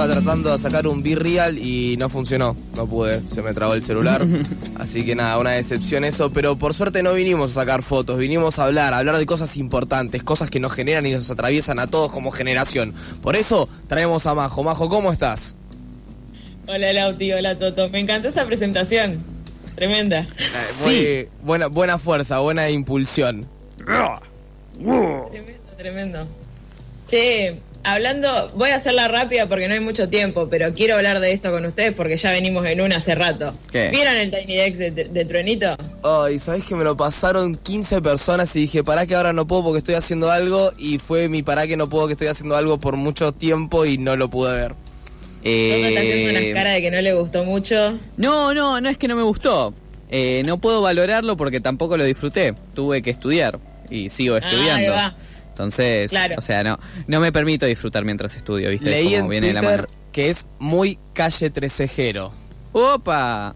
Estaba tratando de sacar un B-Real y no funcionó. No pude, se me trabó el celular. Así que nada, una decepción eso. Pero por suerte no vinimos a sacar fotos, vinimos a hablar, a hablar de cosas importantes, cosas que nos generan y nos atraviesan a todos como generación. Por eso traemos a Majo. Majo, ¿cómo estás? Hola Lauti, hola Toto. Me encantó esa presentación. Tremenda. Eh, muy buena, buena fuerza, buena impulsión. Tremendo, tremendo. Che, hablando, voy a hacerla rápida porque no hay mucho tiempo, pero quiero hablar de esto con ustedes porque ya venimos en una hace rato. ¿Qué? ¿Vieron el Tiny Dex de, de Truenito? Ay, ¿sabés que me lo pasaron 15 personas y dije, para que ahora no puedo porque estoy haciendo algo? Y fue mi para que no puedo que estoy haciendo algo por mucho tiempo y no lo pude ver. Toto está haciendo Eh, una cara de que no le gustó mucho. No, no, no es que no me gustó. Eh, no puedo valorarlo porque tampoco lo disfruté. Tuve que estudiar y sigo Ah, ahí estudiando. va. Entonces, Claro. o sea, no, no me permito disfrutar mientras estudio, ¿viste? Leí como en viene de la mano. que es muy calle trecejero. ¡Opa!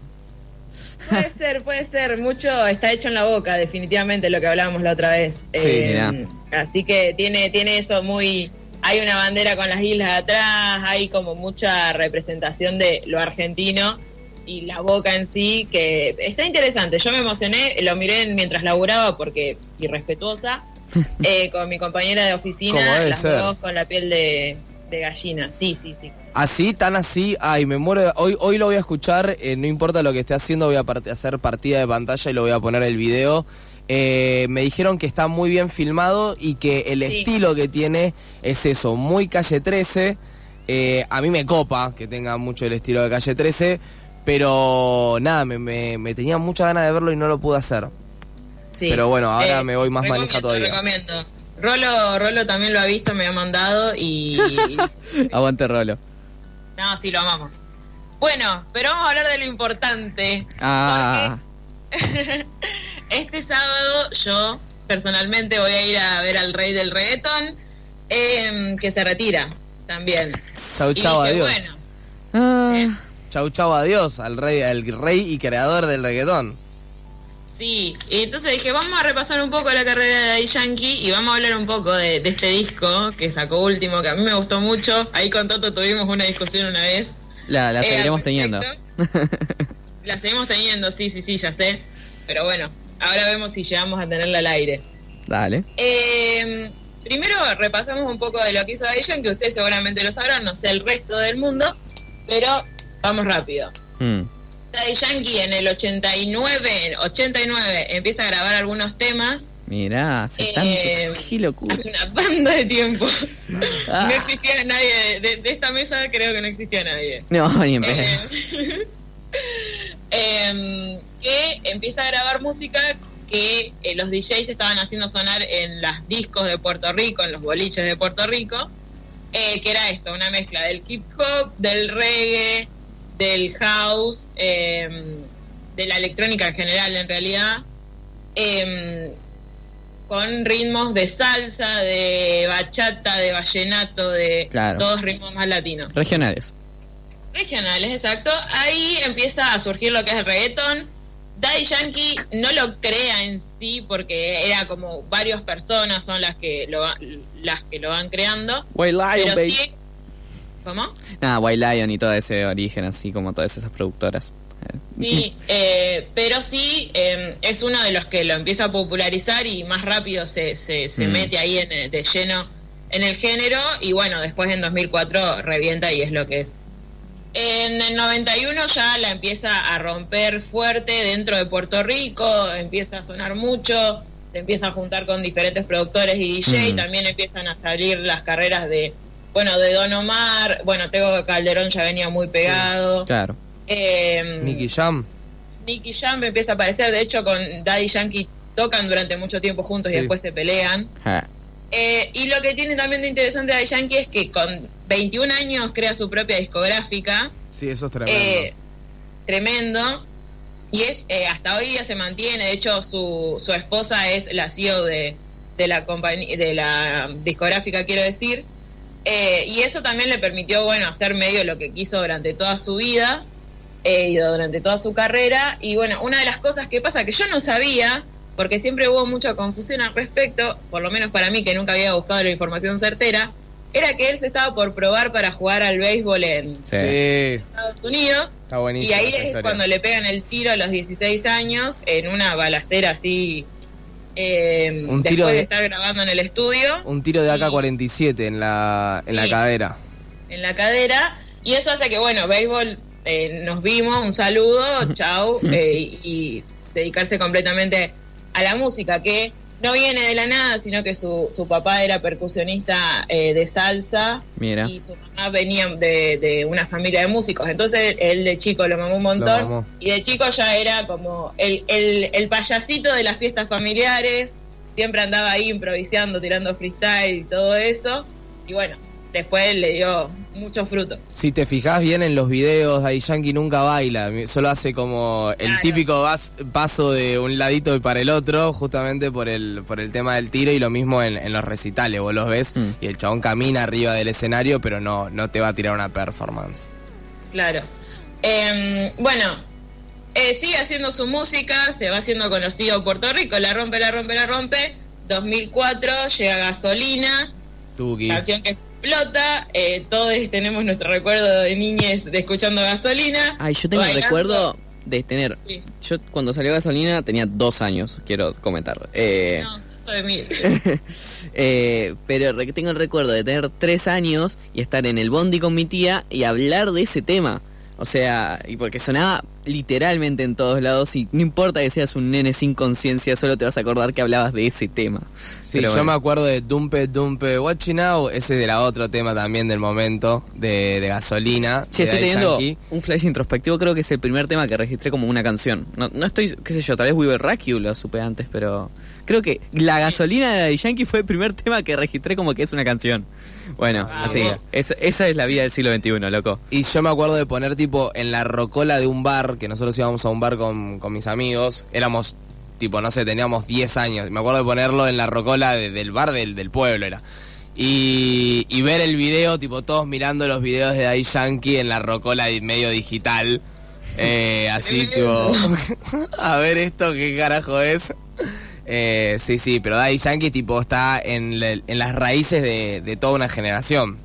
Puede ser, puede ser. Mucho está hecho en la boca, definitivamente, lo que hablábamos la otra vez. Sí, mirá. así que tiene, tiene eso muy... Hay una bandera con las islas atrás, hay como mucha representación de lo argentino y la boca en sí, que está interesante. Yo me emocioné, lo miré mientras laburaba porque irrespetuosa, eh, con mi compañera de oficina, las ser. dos con la piel de, de gallina. Sí, sí, sí. Así, tan así, ay, me muero. Hoy, hoy lo voy a escuchar, eh, no importa lo que esté haciendo, voy a part- hacer partida de pantalla y lo voy a poner el video. Eh, me dijeron que está muy bien filmado y que el Sí. estilo que tiene es eso, muy calle 13. Eh, a mí me copa que tenga mucho el estilo de calle 13, pero nada, me, me- me tenía mucha ganas de verlo y no lo pude hacer. Sí. Pero bueno, ahora Eh, me voy más manija todavía. Recomiendo. Rolo, Rolo también lo ha visto, me ha mandado y... Aguante rolo. no, sí, lo amamos. Bueno, pero vamos a hablar de lo importante. Ah, Este sábado yo personalmente voy a ir a ver al rey del reggaetón, em, que se retira también. Chau, chau, dije, adiós. Bueno, ah. Chau, chau, adiós al rey, al rey y creador del reggaetón. Sí, y entonces dije, vamos a repasar un poco la carrera de Daddy Yankee y vamos a hablar un poco de, de este disco que sacó último, que a mí me gustó mucho. Ahí con Toto tuvimos una discusión una vez. La, la Eh, seguiremos teniendo. La seguimos teniendo, sí, sí, sí, ya sé. Pero bueno, ahora vemos si llegamos a tenerla al aire. Dale. Eh, primero repasamos un poco de lo que hizo Daddy Yankee, ustedes seguramente lo sabrán, no sé el resto del mundo, pero vamos rápido. Mm. Daddy Yankee en el 89, 89 empieza a grabar algunos temas Mirá, hace Eh, tanto. Qué locura. hace una banda de tiempo. Ah. No existía nadie, de, de esta mesa creo que no existía nadie. No, ni en. Eh, em, que empieza a grabar música que eh, los DJs estaban haciendo sonar en las discos de Puerto Rico, en los boliches de Puerto Rico, eh, que era esto, una mezcla del hip hop, del reggae, del house, em, de la electrónica en general en realidad, em, con ritmos de salsa, de bachata, de vallenato, de Claro. todos ritmos más latinos. Regionales. Regionales, exacto. Ahí empieza a surgir lo que es el reggaetón. Daddy Yankee no lo crea en sí porque era como varias personas son las que lo, las que lo van creando. White Lion, Pero baby. sí, ¿Cómo? Nada, White Lion y todo ese origen, así como todas esas productoras. Sí, eh, pero sí eh, es uno de los que lo empieza a popularizar y más rápido se, se, se Mm. mete ahí en, de lleno en el género y bueno, después en 2004 revienta y es lo que es. En el 91 ya la empieza a romper fuerte dentro de Puerto Rico, empieza a sonar mucho, se empieza a juntar con diferentes productores y DJ, Mm. también empiezan a salir las carreras de, bueno, de Don Omar, bueno, Tego Calderón ya venía muy pegado. Claro. Eh, Nicky Jam. Nicky Jam empieza a aparecer, de hecho con Daddy Yankee tocan durante mucho tiempo juntos y después se pelean. Eh, y lo que tiene también de interesante Daddy Yankee es que con 21 años crea su propia discográfica. Sí, eso es tremendo. Eh, tremendo. Y es eh, hasta hoy día se mantiene, de hecho su, su esposa es la CEO de, de la compañía, de la discográfica, quiero decir. Eh, y eso también le permitió, bueno, hacer medio lo que quiso durante toda su vida eh, y durante toda su carrera. Y bueno, una de las cosas que pasa que yo no sabía, porque siempre hubo mucha confusión al respecto, por lo menos para mí que nunca había buscado la información certera, era que él se estaba por probar para jugar al béisbol en Sí. Estados Unidos. Está buenísimo. Y ahí es historia. cuando le pegan el tiro a los 16 años en una balacera así. Eh, Un después tiro de... de- estar grabando en el estudio, Un tiro de AK-47 en la, en la cadera. en la cadera. Y eso hace que, bueno, béisbol, eh, nos vimos, un saludo, chau, eh, y dedicarse completamente a la música, que no viene de la nada, sino que su, su papá era percusionista eh, de salsa Mira. y su mamá venía de, de una familia de músicos. Entonces él de chico lo mamó un montón mamó. y de chico ya era como el, el, el payasito de las fiestas familiares. Siempre andaba ahí improvisando, tirando freestyle y todo eso. Y bueno, después le dio mucho fruto. Si te fijas bien en los videos, Daddy Yankee nunca baila, solo hace como el Claro. típico vas- paso de un ladito y para el otro, justamente por el, por el tema del tiro y lo mismo en, en los recitales, vos los ves Mm. y el chabón camina arriba del escenario, pero no, no te va a tirar una performance. Claro. Eh, bueno, eh, sigue haciendo su música, se va haciendo conocido en Puerto Rico, la rompe, la rompe, la rompe. 2004 llega Gasolina, Tuki. canción que explota. eh, todos tenemos nuestro recuerdo de niñez de escuchando Gasolina. Ay, yo tengo el recuerdo de tener. Sí. Yo cuando salió gasolina tenía dos años, quiero comentar. Eh, No, soy mil. eh, pero tengo el recuerdo de tener tres años y estar en el bondi con mi tía y hablar de ese tema. O sea, y porque sonaba literalmente en todos lados y no importa que seas un nene sin conciencia, solo te vas a acordar que hablabas de ese tema. Sí, Pero yo bueno. me acuerdo de Dumpe Dumpe Watching Now, ese era otro tema también del momento, de, de gasolina. De estoy teniendo Yankee. un flash introspectivo, creo que es el primer tema que registré como una canción. No, no estoy, qué sé yo, tal vez We Will Rock You lo supe antes, pero creo que La gasolina de Daddy Yankee fue el primer tema que registré como que es una canción. Bueno, Ah, así, es- esa es la vida del siglo XXI, loco. Y yo me acuerdo de poner tipo en la rocola de un bar, que nosotros íbamos a un bar con, con mis amigos, éramos tipo, no sé, teníamos 10 años, me acuerdo de ponerlo en la rocola de- del bar del, del pueblo era. Y, y ver el video, tipo todos mirando los videos de Daddy Yankee en la rocola di- medio digital. Eh, así, tipo, a ver esto, qué carajo es. Eh, sí, sí, pero Daddy Yankee tipo está en, le- en las raíces de, de toda una generación.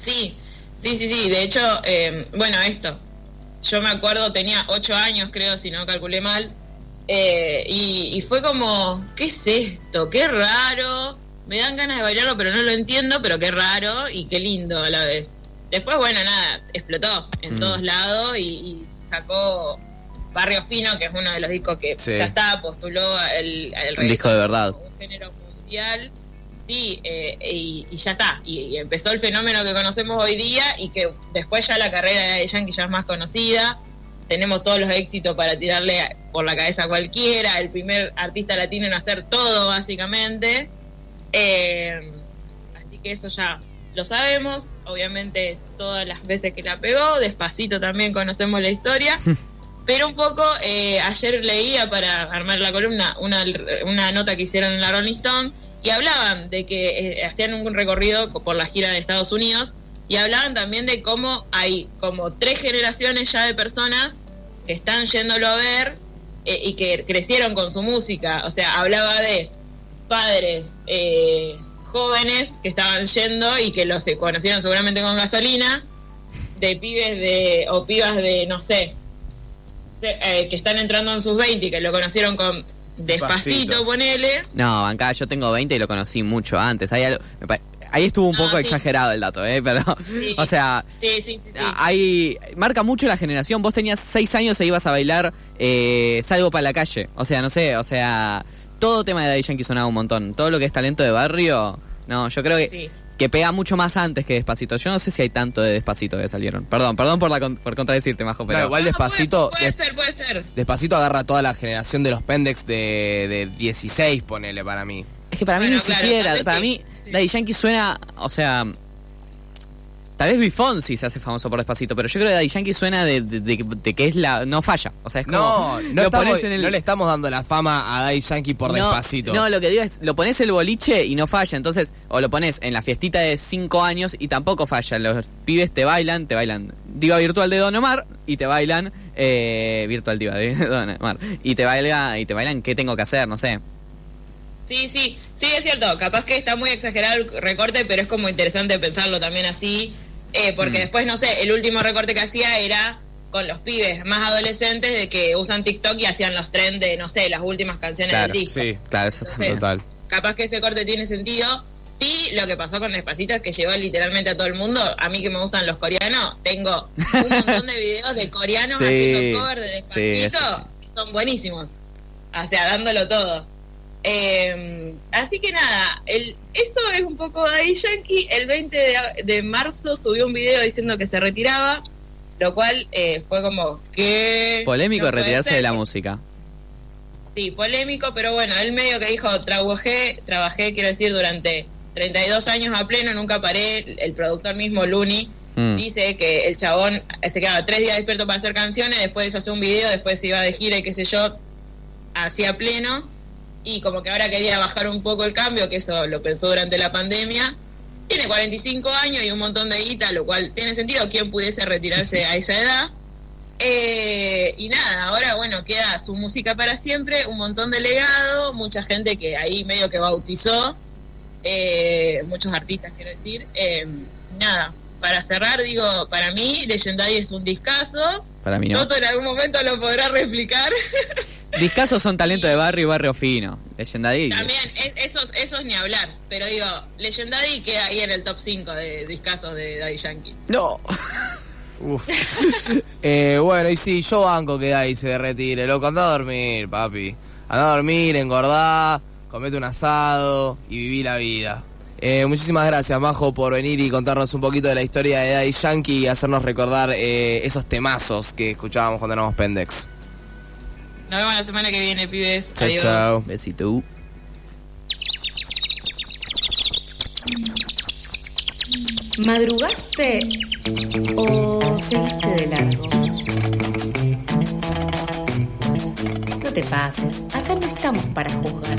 Sí, sí, sí, sí. De hecho, eh, bueno, esto. Yo me acuerdo, tenía ocho años, creo, si no calculé mal. eh, y, y fue como, ¿qué es esto? Qué raro. Me dan ganas de bailarlo, pero no lo entiendo, pero qué raro y qué lindo a la vez. Después, bueno, nada, explotó en Mm. todos lados y, y sacó Barrio Fino, que es uno de los discos que Sí. ya está, postuló el, el disco de verdad. un género mundial. Sí, eh, y, y ya está. Y, y empezó el fenómeno que conocemos hoy día y que después ya la carrera de Yankee ya es más conocida. Tenemos todos los éxitos para tirarle por la cabeza a cualquiera. El primer artista latino en hacer todo, básicamente. Eh, así que eso ya lo sabemos. Obviamente, todas las veces que la pegó, despacito también conocemos la historia. Pero un poco, eh, ayer leía para armar la columna una, una nota que hicieron en la Rolling Stone y hablaban de que eh, hacían un recorrido por la gira de Estados Unidos y hablaban también de cómo hay como tres generaciones ya de personas que están yéndolo a ver eh, y que crecieron con su música. O sea, hablaba de padres eh, jóvenes que estaban yendo y que los conocieron seguramente con gasolina, de pibes de o pibas de, no sé, eh, que están entrando en sus 20 y que lo conocieron con despacito, ponele. No, acá yo tengo 20 y lo conocí mucho antes. Ahí, algo- me ahí estuvo un No, poco sí. exagerado el dato, ¿eh? Pero, Sí. o sea, Sí, sí, sí. sí. Hay, marca mucho la generación. Vos tenías seis años e ibas a bailar eh, Salgo para la calle. O sea, no sé, o sea, todo tema de Daddy Yankee sonaba un montón. Todo lo que es talento de barrio, no, yo creo que, Sí. Que pega mucho más antes que Despacito. Yo no sé si hay tanto de Despacito que salieron. Perdón, perdón por, la, con- por contradecirte, Majo, pero... No, igual No, despacito, Puede, puede des- ser, puede ser. despacito agarra toda la generación de los Pendex de, de 16, ponele para mí. Es que para mí ni claro, siquiera, para sí. mí Sí. Daddy Yankee suena, o sea, Tal vez Luis Fonsi se hace famoso por Despacito, pero yo creo que Daddy Yankee suena de, de- de- de que es la... No falla. O sea, es como... No, no, lo estamos- pones en el- no le estamos dando la fama a Daddy Yankee por no, despacito. No, lo que digo es, lo pones el boliche y no falla. Entonces, o lo pones en la fiestita de 5 años y tampoco falla. Los pibes te bailan, te bailan Diva Virtual de Don Omar y te bailan... Eh, virtual Diva de Don Omar. Y te, baila, y te bailan ¿Qué tengo que hacer? No sé. Sí, sí, sí, es cierto. Capaz que está muy exagerado el recorte, pero es como interesante pensarlo también así. Eh, porque Mm. después, no sé, el último recorte que hacía era con los pibes más adolescentes de que usan TikTok y hacían los trends de, no sé, las últimas canciones Claro, del disco. Sí, Claro, eso también. total. Capaz que ese corte tiene sentido. Sí, lo que pasó con Despacito es que llevó literalmente a todo el mundo. A mí que me gustan los coreanos, tengo un montón de videos de coreanos Sí, haciendo cover de sí, Despacito. que son buenísimos. O sea, dándolo todo. Eh, así que nada, el, eso es un poco Daddy Yankee. El 20 de, de marzo subió un video diciendo que se retiraba, lo cual eh, fue como que... Polémico no retirarse de la música. Sí, polémico, pero bueno, él medio que dijo, trabajé, trabajé, quiero decir, durante 32 años a pleno, nunca paré. El productor mismo, Looney, Mm. dice que el chabón se quedaba tres días despierto para hacer canciones, después hace un video, después se iba de gira y qué sé yo, hacía pleno. Y como que ahora quería bajar un poco el cambio, que eso lo pensó durante la pandemia. Tiene 45 años y un montón de guita, lo cual tiene sentido. ¿Quién pudiese retirarse a esa edad? Eh, y nada, ahora bueno, queda su música para siempre, un montón de legado, mucha gente que ahí medio que bautizó, eh, muchos artistas quiero decir. Eh, nada, para cerrar digo, para mí Legendary es un discazo, Para mí no. Toto en algún momento lo podrá replicar. Discasos son talento de barrio y barrio fino. Legendary. También, es- esos, esos ni hablar, pero digo, Legendary queda ahí en el top 5 de discazos de Daddy Yankee. No. Uf. Eh, bueno, y sí, yo banco que Daddy se retire. Loco, anda a dormir, papi. Anda a dormir, engordá, comete un asado y viví la vida. Eh, muchísimas gracias, Majo, por venir y contarnos un poquito de la historia de Daddy Yankee y hacernos recordar eh, esos temazos que escuchábamos cuando éramos pendex. Nos vemos la semana que viene, pibes. Chao, Adiós. chao. Besito. ¿Madrugaste o seguiste de largo? No te pases, acá no estamos para juzgar.